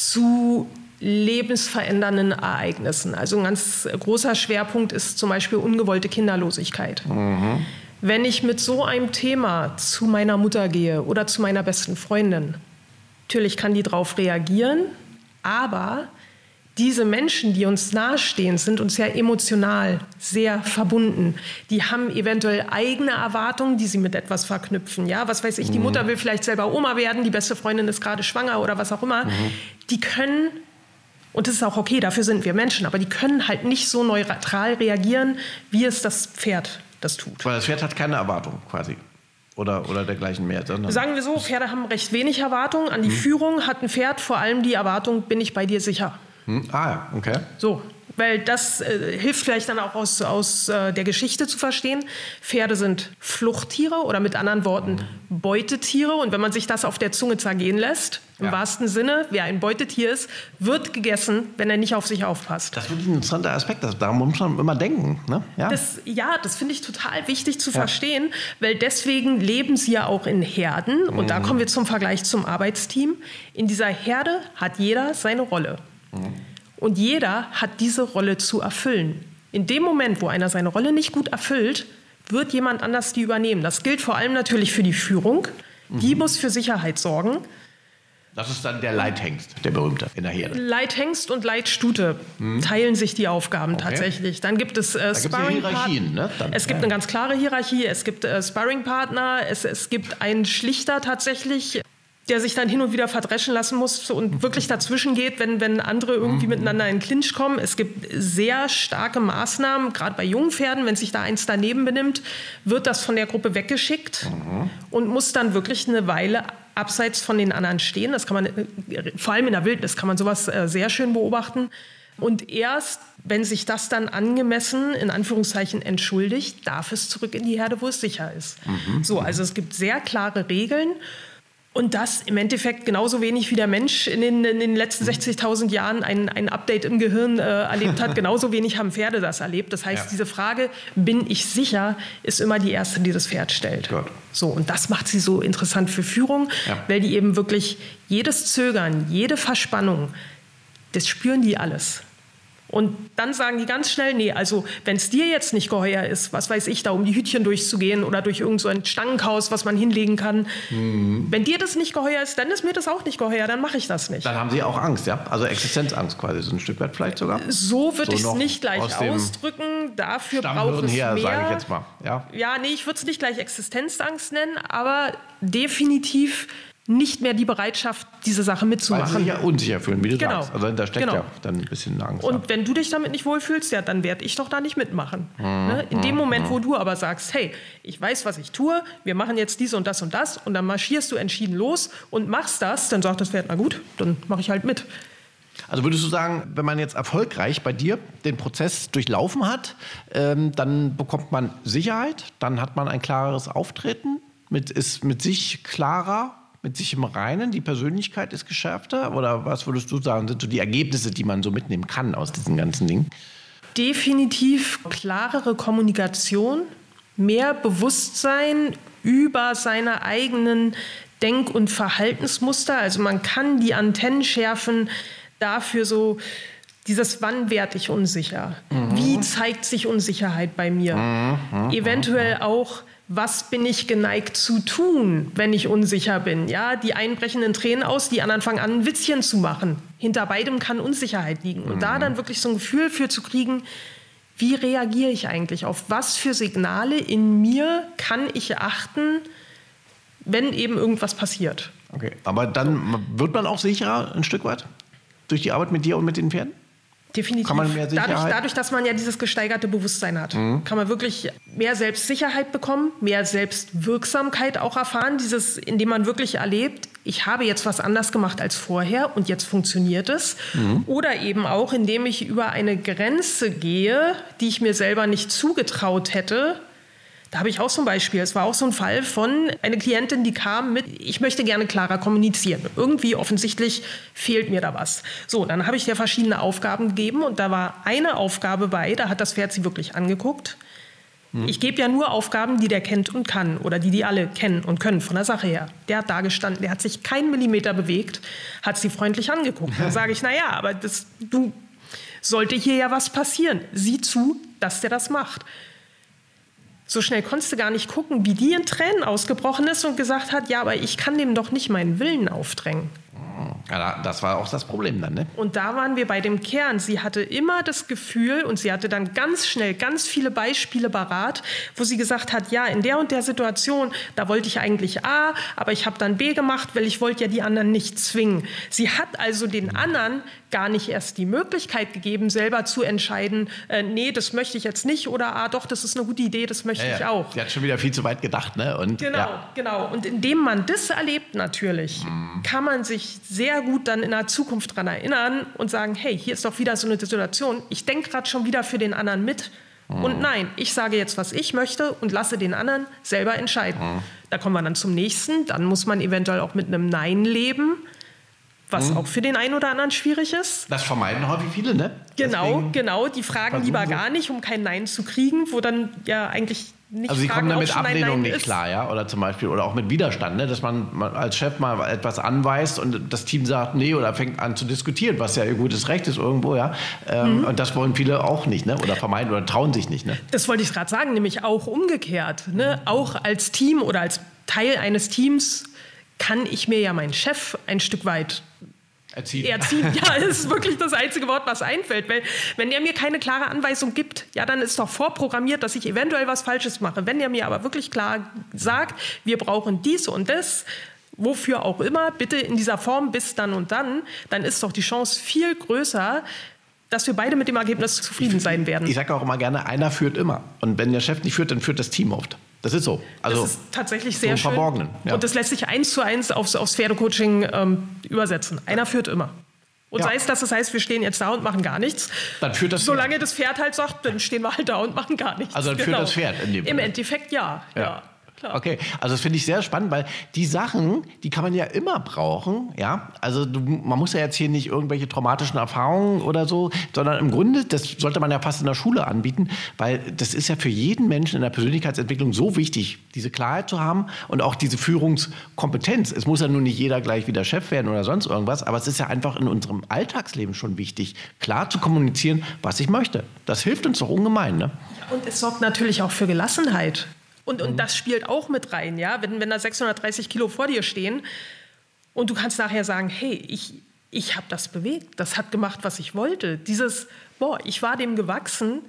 zu lebensverändernden Ereignissen. Also ein ganz großer Schwerpunkt ist zum Beispiel ungewollte Kinderlosigkeit. Mhm. Wenn ich mit so einem Thema zu meiner Mutter gehe oder zu meiner besten Freundin, natürlich kann die darauf reagieren, aber diese Menschen, die uns nahestehen, sind uns ja emotional sehr verbunden. Die haben eventuell eigene Erwartungen, die sie mit etwas verknüpfen. Ja, was weiß ich, die mhm. Mutter will vielleicht selber Oma werden, die beste Freundin ist gerade schwanger oder was auch immer. Mhm. Die können, und das ist auch okay, dafür sind wir Menschen, aber die können halt nicht so neutral reagieren, wie es das Pferd das tut. Weil das Pferd hat keine Erwartung quasi oder, oder dergleichen mehr. Sagen wir so, Pferde haben recht wenig Erwartung. An die mhm. Führung hat ein Pferd vor allem die Erwartung, bin ich bei dir sicher. Hm? Ah ja, okay. So, weil das äh, hilft vielleicht dann auch aus, aus äh, der Geschichte zu verstehen. Pferde sind Fluchttiere oder mit anderen Worten Beutetiere. Und wenn man sich das auf der Zunge zergehen lässt, im ja. wahrsten Sinne, wer ein Beutetier ist, wird gegessen, wenn er nicht auf sich aufpasst. Das ist ein interessanter Aspekt. Das, daran muss man immer denken. Ne? Ja, das, ja, das finde ich total wichtig zu ja. verstehen, weil deswegen leben sie ja auch in Herden. Und mhm. da kommen wir zum Vergleich zum Arbeitsteam. In dieser Herde hat jeder seine Rolle. Und jeder hat diese Rolle zu erfüllen. In dem Moment, wo einer seine Rolle nicht gut erfüllt, wird jemand anders die übernehmen. Das gilt vor allem natürlich für die Führung. Die mhm. muss für Sicherheit sorgen. Das ist dann der Leithengst, der berühmte in der Herde. Leithengst und Leitstute mhm. teilen sich die Aufgaben okay. tatsächlich. Dann gibt es äh, Sparringpartner. Ne? es gibt ja. eine ganz klare Hierarchie. Es gibt äh, Sparringpartner. Es, es gibt einen Schlichter tatsächlich der sich dann hin und wieder verdreschen lassen muss und wirklich dazwischen geht, wenn, wenn andere irgendwie mhm. miteinander in Clinch kommen. Es gibt sehr starke Maßnahmen, gerade bei jungen Pferden, wenn sich da eins daneben benimmt, wird das von der Gruppe weggeschickt mhm. und muss dann wirklich eine Weile abseits von den anderen stehen. Das kann man, äh, vor allem in der Wildnis kann man sowas äh, sehr schön beobachten. Und erst, wenn sich das dann angemessen, in Anführungszeichen, entschuldigt, darf es zurück in die Herde, wo es sicher ist. Mhm. So, also es gibt sehr klare Regeln. Und das im Endeffekt genauso wenig wie der Mensch in den, in den letzten 60.000 Jahren ein, ein Update im Gehirn äh, erlebt hat, genauso wenig haben Pferde das erlebt. Das heißt, ja. diese Frage, bin ich sicher, ist immer die erste, die das Pferd stellt. Gut. So, und das macht sie so interessant für Führung, ja. weil die eben wirklich jedes Zögern, jede Verspannung, das spüren die alles. Und dann sagen die ganz schnell, nee, also wenn es dir jetzt nicht geheuer ist, was weiß ich, da um die Hütchen durchzugehen oder durch irgend so ein Stangenhaus, was man hinlegen kann, mhm. wenn dir das nicht geheuer ist, dann ist mir das auch nicht geheuer, dann mache ich das nicht. Dann haben sie auch Angst, ja? Also Existenzangst quasi, so ein Stück weit vielleicht sogar? So würde so ich es nicht gleich ausdrücken, dafür braucht es her, mehr. sage ich jetzt mal. Ja, ja nee, ich würde es nicht gleich Existenzangst nennen, aber definitiv nicht mehr die Bereitschaft, diese Sache mitzumachen. Weil sie sich ja unsicher fühlen, wie du genau. sagst. Also da steckt genau. ja dann ein bisschen Angst. Und ab. wenn du dich damit nicht wohlfühlst, ja, dann werde ich doch da nicht mitmachen. Mhm. Ne? In dem Moment, wo du aber sagst, hey, ich weiß, was ich tue, wir machen jetzt dies und das und das und dann marschierst du entschieden los und machst das, dann sagt das Pferd, na gut, dann mache ich halt mit. Also würdest du sagen, wenn man jetzt erfolgreich bei dir den Prozess durchlaufen hat, ähm, dann bekommt man Sicherheit, dann hat man ein klareres Auftreten, mit, ist mit sich klarer mit sich im Reinen? Die Persönlichkeit ist geschärfter? Oder was würdest du sagen, sind so die Ergebnisse, die man so mitnehmen kann aus diesen ganzen Dingen? Definitiv klarere Kommunikation, mehr Bewusstsein über seine eigenen Denk- und Verhaltensmuster. Also man kann die Antennen schärfen dafür so dieses wann werde ich unsicher? Mhm. Wie zeigt sich Unsicherheit bei mir? Mhm. mhm Eventuell mhm. auch was bin ich geneigt zu tun, wenn ich unsicher bin? Ja, die einbrechenden Tränen aus, die anderen fangen an, ein Witzchen zu machen. Hinter beidem kann Unsicherheit liegen. Und mhm. da dann wirklich so ein Gefühl für zu kriegen, wie reagiere ich eigentlich? Auf was für Signale in mir kann ich achten, wenn eben irgendwas passiert? Okay, aber dann wird man auch sicherer ein Stück weit durch die Arbeit mit dir und mit den Pferden? Definitiv. Kann man mehr Sicherheit? Dadurch, dadurch, dass man ja dieses gesteigerte Bewusstsein hat, mhm. kann man wirklich mehr Selbstsicherheit bekommen, mehr Selbstwirksamkeit auch erfahren, dieses, indem man wirklich erlebt, ich habe jetzt was anders gemacht als vorher und jetzt funktioniert es. Mhm. Oder eben auch, indem ich über eine Grenze gehe, die ich mir selber nicht zugetraut hätte, da habe ich auch so ein Beispiel. Es war auch so ein Fall von einer Klientin, die kam mit, ich möchte gerne klarer kommunizieren. Irgendwie offensichtlich fehlt mir da was. So, dann habe ich dir verschiedene Aufgaben gegeben und da war eine Aufgabe bei, da hat das Pferd sie wirklich angeguckt. Hm. Ich gebe ja nur Aufgaben, die der kennt und kann oder die die alle kennen und können von der Sache her. Der hat da gestanden, der hat sich keinen Millimeter bewegt, hat sie freundlich angeguckt. Dann sage ich, naja, aber das, du sollte hier ja was passieren. Sieh zu, dass der das macht. So schnell konntest du gar nicht gucken, wie die in Tränen ausgebrochen ist und gesagt hat, ja, aber ich kann dem doch nicht meinen Willen aufdrängen. Ja, das war auch das Problem dann, ne? Und da waren wir bei dem Kern. Sie hatte immer das Gefühl und sie hatte dann ganz schnell ganz viele Beispiele parat, wo sie gesagt hat, ja, in der und der Situation, da wollte ich eigentlich A, aber ich habe dann B gemacht, weil ich wollte ja die anderen nicht zwingen. Sie hat also den anderen gar nicht erst die Möglichkeit gegeben, selber zu entscheiden, äh, nee, das möchte ich jetzt nicht oder ah, doch, das ist eine gute Idee, das möchte ja, ich auch. Sie hat schon wieder viel zu weit gedacht, ne? Und, genau, ja. genau. Und indem man das erlebt natürlich, mhm. kann man sich sehr gut dann in der Zukunft daran erinnern und sagen, hey, hier ist doch wieder so eine Situation, ich denke gerade schon wieder für den anderen mit. Mhm. Und nein, ich sage jetzt, was ich möchte und lasse den anderen selber entscheiden. Mhm. Da kommen wir dann zum nächsten. Dann muss man eventuell auch mit einem Nein leben was mhm. auch für den einen oder anderen schwierig ist. Das vermeiden häufig viele, ne? Genau, Deswegen genau. Die fragen lieber so. gar nicht, um kein Nein zu kriegen, wo dann ja eigentlich nicht also sie kommen dann mit Ablehnung nicht ist. klar, ja, oder zum Beispiel oder auch mit Widerstand, ne? dass man als Chef mal etwas anweist und das Team sagt nee oder fängt an zu diskutieren, was ja ihr gutes Recht ist irgendwo, ja. Ähm, mhm. Und das wollen viele auch nicht, ne? Oder vermeiden oder trauen sich nicht, ne? Das wollte ich gerade sagen, nämlich auch umgekehrt, ne? Auch als Team oder als Teil eines Teams kann ich mir ja meinen Chef ein Stück weit Erziehen. Erziehen, ja, ist wirklich das einzige Wort, was einfällt. Weil, wenn er mir keine klare Anweisung gibt, ja, dann ist doch vorprogrammiert, dass ich eventuell was Falsches mache. Wenn er mir aber wirklich klar sagt, wir brauchen dies und das, wofür auch immer, bitte in dieser Form bis dann und dann, dann ist doch die Chance viel größer, dass wir beide mit dem Ergebnis zufrieden sein werden. Ich sage auch immer gerne, einer führt immer. Und wenn der Chef nicht führt, dann führt das Team oft. Das ist so. Also das ist tatsächlich sehr schön. Verborgenen. Ja. Und das lässt sich eins zu eins aufs, aufs Pferdecoaching ähm, übersetzen. Einer führt immer. Und ja. sei es, dass das heißt, wir stehen jetzt da und machen gar nichts. Dann führt das Solange Pferd. das Pferd halt sagt, dann stehen wir halt da und machen gar nichts. Also dann genau. führt das Pferd in dem Im Endeffekt ja. ja. Klar. Okay, also das finde ich sehr spannend, weil die Sachen, die kann man ja immer brauchen, ja. Also du, man muss ja jetzt hier nicht irgendwelche traumatischen Erfahrungen oder so, sondern im Grunde, das sollte man ja fast in der Schule anbieten, weil das ist ja für jeden Menschen in der Persönlichkeitsentwicklung so wichtig, diese Klarheit zu haben und auch diese Führungskompetenz. Es muss ja nun nicht jeder gleich wieder Chef werden oder sonst irgendwas, aber es ist ja einfach in unserem Alltagsleben schon wichtig, klar zu kommunizieren, was ich möchte. Das hilft uns doch ungemein, ne? Und es sorgt natürlich auch für Gelassenheit. Und, und das spielt auch mit rein, ja. Wenn, wenn da 630 Kilo vor dir stehen und du kannst nachher sagen, hey, ich, ich habe das bewegt, das hat gemacht, was ich wollte. Dieses, boah, ich war dem gewachsen,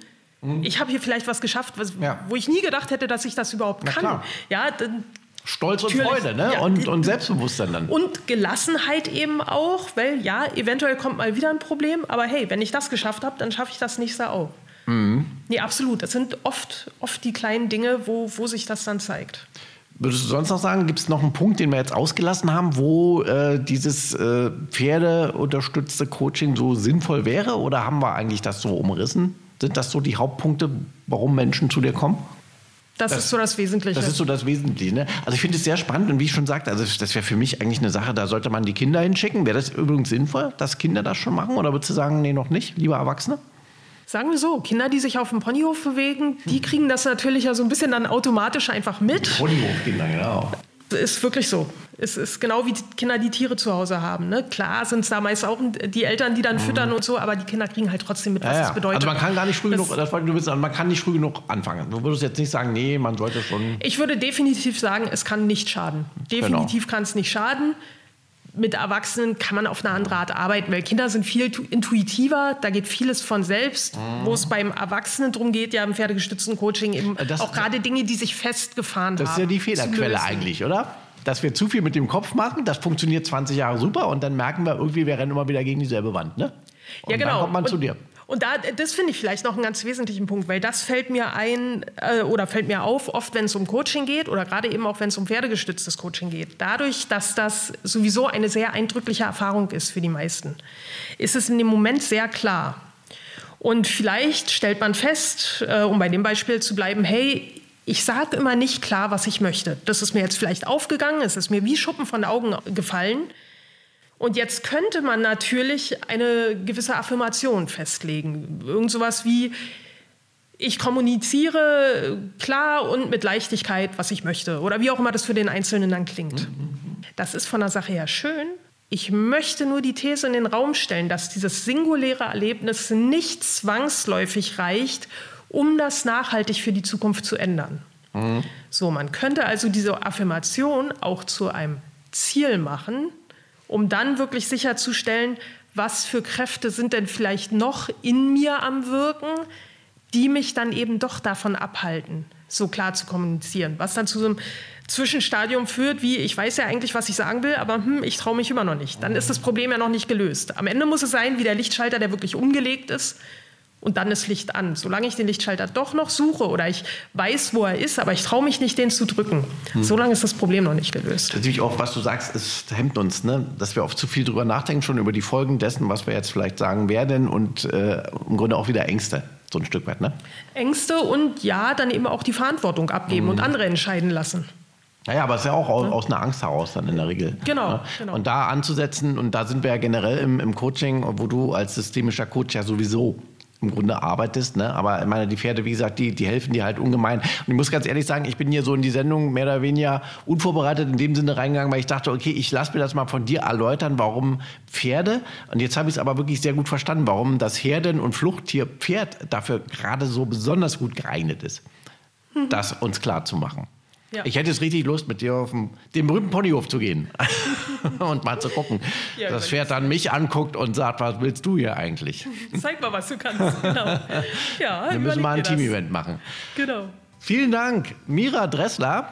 ich habe hier vielleicht was geschafft, was, Ja. wo ich nie gedacht hätte, dass ich das überhaupt Na kann. klar. Ja, dann, Stolz und Natürlich. Freude, ne? Ja. Und, und Selbstbewusstsein dann. und Gelassenheit eben auch, weil ja, eventuell kommt mal wieder ein Problem, aber hey, wenn ich das geschafft habe, dann schaffe ich das nächste auch. Mhm. Nee, absolut. Das sind oft, oft die kleinen Dinge, wo, wo sich das dann zeigt. Würdest du sonst noch sagen, gibt es noch einen Punkt, den wir jetzt ausgelassen haben, wo äh, dieses äh, pferdeunterstützte Coaching so sinnvoll wäre? Oder haben wir eigentlich das so umrissen? Sind das so die Hauptpunkte, warum Menschen zu dir kommen? Das, Das- ist so das Wesentliche. Das ist so das Wesentliche. Ne? Also ich finde es sehr spannend und wie ich schon sagte, also das wäre für mich eigentlich eine Sache, da sollte man die Kinder hinschicken. Wäre das übrigens sinnvoll, dass Kinder das schon machen? Oder würdest du sagen, nee, noch nicht, lieber Erwachsene? Sagen wir so, Kinder, die sich auf dem Ponyhof bewegen, die kriegen das natürlich ja so ein bisschen dann automatisch einfach mit. Ponyhofkinder, genau. Ist wirklich so. Es ist genau wie die Kinder, die Tiere zu Hause haben. Ne? Klar sind es da meist auch die Eltern, die dann füttern und so, aber die Kinder kriegen halt trotzdem mit, was Mhm. Ja, ja. das bedeutet. Also man kann gar nicht früh Das- genug, das wollte ich nur wissen, man kann nicht früh genug anfangen. Du würdest jetzt nicht sagen, nee, man sollte schon. Ich würde definitiv sagen, es kann nicht schaden. Genau. Definitiv kann es nicht schaden. Mit Erwachsenen kann man auf eine andere Art arbeiten, weil Kinder sind viel tu- intuitiver, da geht vieles von selbst, Mhm. wo es beim Erwachsenen darum geht, ja im pferdegestützten Coaching eben Das- auch gerade Dinge, die sich festgefahren Das ist haben. ja die Fehlerquelle eigentlich, oder? Dass wir zu viel mit dem Kopf machen, das funktioniert 20 Jahre super und dann merken wir irgendwie, wir rennen immer wieder gegen dieselbe Wand, ne? Und ja, genau. dann kommt man und, zu dir. Und da, das finde ich vielleicht noch einen ganz wesentlichen Punkt, weil das fällt mir ein äh, oder fällt mir auf, oft wenn es um Coaching geht oder gerade eben auch wenn es um pferdegestütztes Coaching geht. Dadurch, dass das sowieso eine sehr eindrückliche Erfahrung ist für die meisten, ist es in dem Moment sehr klar. Und vielleicht stellt man fest, äh, um bei dem Beispiel zu bleiben, hey, ich sage immer nicht klar, was ich möchte. Das ist mir jetzt vielleicht aufgegangen, es ist mir wie Schuppen von den Augen gefallen. Und jetzt könnte man natürlich eine gewisse Affirmation festlegen. Irgend sowas wie, ich kommuniziere klar und mit Leichtigkeit, was ich möchte. Oder wie auch immer das für den Einzelnen dann klingt. Das ist von der Sache her schön. Ich möchte nur die These in den Raum stellen, dass dieses singuläre Erlebnis nicht zwangsläufig reicht, um das nachhaltig für die Zukunft zu ändern. So, man könnte also diese Affirmation auch zu einem Ziel machen, um dann wirklich sicherzustellen, was für Kräfte sind denn vielleicht noch in mir am Wirken, die mich dann eben doch davon abhalten, so klar zu kommunizieren. Was dann zu so einem Zwischenstadium führt, wie ich weiß ja eigentlich, was ich sagen will, aber hm, ich traue mich immer noch nicht. Dann ist das Problem ja noch nicht gelöst. Am Ende muss es sein, wie der Lichtschalter, der wirklich umgelegt ist. Und dann ist Licht an. Solange ich den Lichtschalter doch noch suche oder ich weiß, wo er ist, aber ich traue mich nicht, den zu drücken, solange ist das Problem noch nicht gelöst. Natürlich auch, was du sagst, es hemmt uns, ne? dass wir oft zu viel drüber nachdenken, schon über die Folgen dessen, was wir jetzt vielleicht sagen werden und äh, im Grunde auch wieder Ängste, so ein Stück weit. Ne? Ängste und ja, dann eben auch die Verantwortung abgeben und andere entscheiden lassen. Naja, aber es ist ja auch aus, aus einer Angst heraus dann in der Regel. Genau, ne? genau. Und da anzusetzen, und da sind wir ja generell im, im Coaching, wo du als systemischer Coach ja sowieso im Grunde arbeitest. Ne? Aber ich meine, die Pferde, wie gesagt, die, die helfen dir halt ungemein. Und ich muss ganz ehrlich sagen, ich bin hier so in die Sendung mehr oder weniger unvorbereitet in dem Sinne reingegangen, weil ich dachte, okay, ich lasse mir das mal von dir erläutern, warum Pferde, und jetzt habe ich es aber wirklich sehr gut verstanden, warum das Herden- und Fluchttier Pferd dafür gerade so besonders gut geeignet ist, das uns klar zu machen. Ja. Ich hätte jetzt richtig Lust, mit dir auf den, den berühmten Ponyhof zu gehen und mal zu gucken. Ja, das Pferd dann mich anguckt und sagt, was willst du hier eigentlich? Zeig mal, was du kannst. Genau. Ja, Wir müssen mal ein. Team-Event machen. Genau. Vielen Dank, Mira Dressler,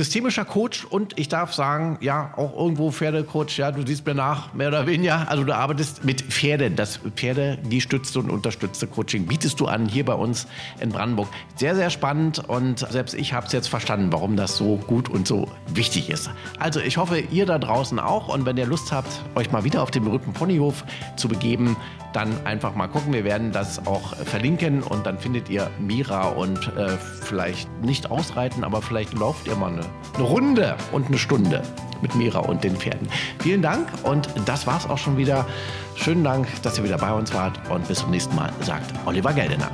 systemischer Coach und ich darf sagen, ja, auch irgendwo Pferdecoach, ja, du siehst mir nach, mehr oder weniger. Also du arbeitest mit Pferden. Das Pferde gestützte und unterstützte Coaching bietest du an hier bei uns in Brandenburg. Sehr, sehr spannend und selbst ich habe es jetzt verstanden, warum das so gut und so wichtig ist. Also ich hoffe, ihr da draußen auch und wenn ihr Lust habt, euch mal wieder auf den berühmten Ponyhof zu begeben, dann einfach mal gucken. Wir werden das auch verlinken und dann findet ihr Mira und äh, vielleicht nicht ausreiten, aber vielleicht lauft ihr mal eine, eine Runde und eine Stunde mit Mira und den Pferden. Vielen Dank und das war's auch schon wieder. Schönen Dank, dass ihr wieder bei uns wart und bis zum nächsten Mal, sagt Oliver Geldener.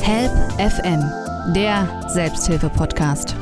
Help FM, der Selbsthilfe-Podcast.